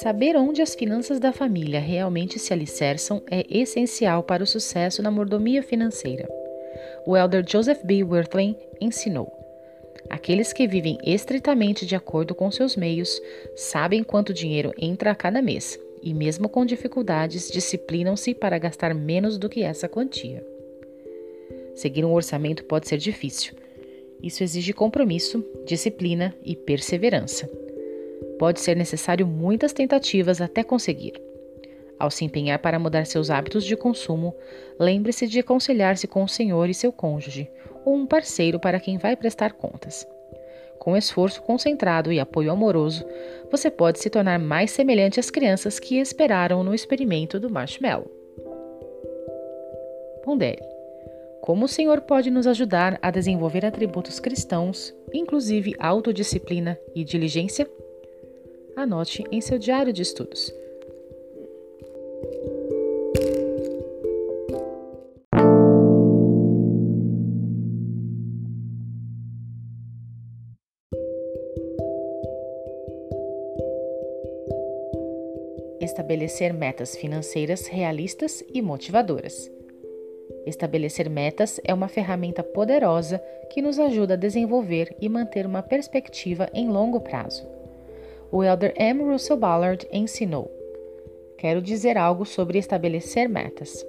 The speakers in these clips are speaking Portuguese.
Saber onde as finanças da família realmente se alicerçam é essencial para o sucesso na mordomia financeira. O elder Joseph B. Wirthlin ensinou: Aqueles que vivem estritamente de acordo com seus meios sabem quanto dinheiro entra a cada mês e, mesmo com dificuldades, disciplinam-se para gastar menos do que essa quantia. Seguir um orçamento pode ser difícil. Isso exige compromisso, disciplina e perseverança. Pode ser necessário muitas tentativas até conseguir. Ao se empenhar para mudar seus hábitos de consumo, lembre-se de aconselhar-se com o Senhor e seu cônjuge, ou um parceiro para quem vai prestar contas. Com esforço concentrado e apoio amoroso, você pode se tornar mais semelhante às crianças que esperaram no experimento do marshmallow. Pondere. Como o Senhor pode nos ajudar a desenvolver atributos cristãos, inclusive autodisciplina e diligência? Anote em seu diário de estudos. Estabelecer metas financeiras realistas e motivadoras. Estabelecer metas é uma ferramenta poderosa que nos ajuda a desenvolver e manter uma perspectiva em longo prazo. O elder M. Russell Ballard ensinou: Quero dizer algo sobre estabelecer metas.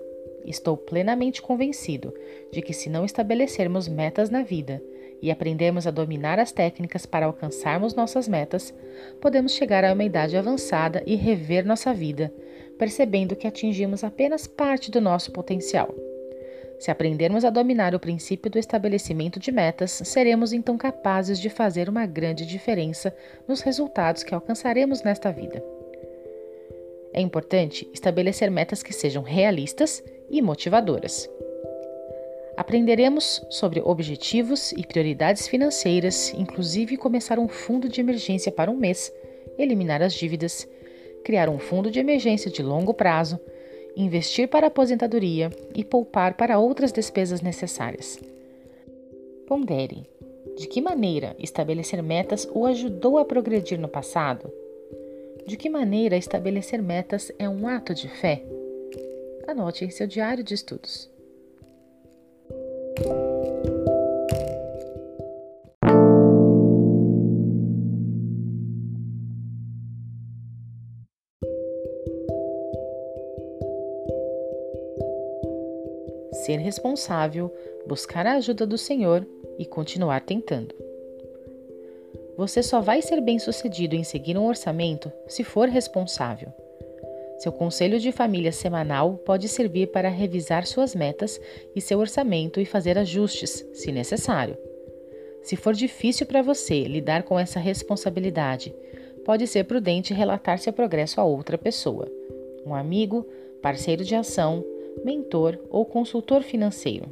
Estou plenamente convencido de que, se não estabelecermos metas na vida e aprendermos a dominar as técnicas para alcançarmos nossas metas, podemos chegar a uma idade avançada e rever nossa vida, percebendo que atingimos apenas parte do nosso potencial. Se aprendermos a dominar o princípio do estabelecimento de metas, seremos então capazes de fazer uma grande diferença nos resultados que alcançaremos nesta vida. É importante estabelecer metas que sejam realistas e motivadoras. Aprenderemos sobre objetivos e prioridades financeiras, inclusive começar um fundo de emergência para um mês, eliminar as dívidas, criar um fundo de emergência de longo prazo, investir para a aposentadoria e poupar para outras despesas necessárias. Pondere: de que maneira estabelecer metas o ajudou a progredir no passado? De que maneira estabelecer metas é um ato de fé? Anote em seu diário de estudos. Ser responsável, buscar a ajuda do Senhor e continuar tentando. Você só vai ser bem-sucedido em seguir um orçamento se for responsável. Seu conselho de família semanal pode servir para revisar suas metas e seu orçamento e fazer ajustes, se necessário. Se for difícil para você lidar com essa responsabilidade, pode ser prudente relatar seu progresso a outra pessoa, um amigo, parceiro de ação, mentor ou consultor financeiro.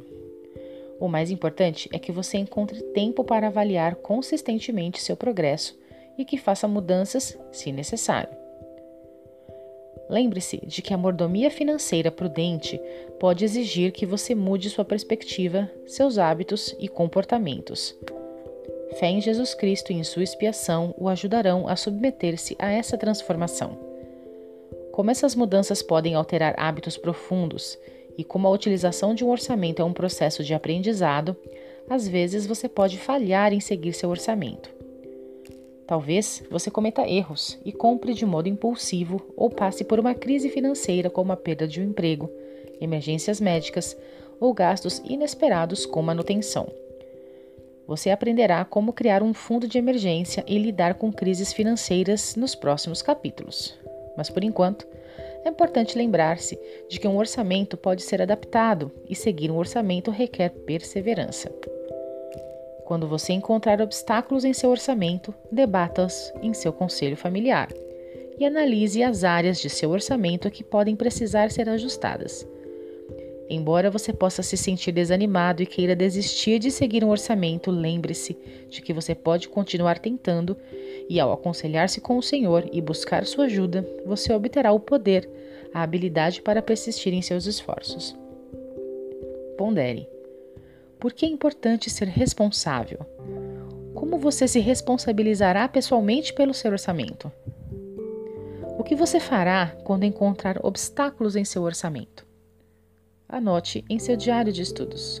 O mais importante é que você encontre tempo para avaliar consistentemente seu progresso e que faça mudanças se necessário. Lembre-se de que a mordomia financeira prudente pode exigir que você mude sua perspectiva, seus hábitos e comportamentos. Fé em Jesus Cristo e em sua expiação o ajudarão a submeter-se a essa transformação como essas mudanças podem alterar hábitos profundos e como a utilização de um orçamento é um processo de aprendizado, às vezes você pode falhar em seguir seu orçamento. Talvez você cometa erros e compre de modo impulsivo ou passe por uma crise financeira como a perda de um emprego, emergências médicas ou gastos inesperados com manutenção. Você aprenderá como criar um fundo de emergência e lidar com crises financeiras nos próximos capítulos mas por enquanto, é importante lembrar-se de que um orçamento pode ser adaptado e seguir um orçamento requer perseverança. Quando você encontrar obstáculos em seu orçamento, debata-os em seu conselho familiar e analise as áreas de seu orçamento que podem precisar ser ajustadas. Embora você possa se sentir desanimado e queira desistir de seguir um orçamento, lembre-se de que você pode continuar tentando e ao aconselhar-se com o Senhor e buscar sua ajuda, você obterá o poder, a habilidade para persistir em seus esforços. Pondere. Por que é importante ser responsável? Como você se responsabilizará pessoalmente pelo seu orçamento? O que você fará quando encontrar obstáculos em seu orçamento? Anote em seu diário de estudos.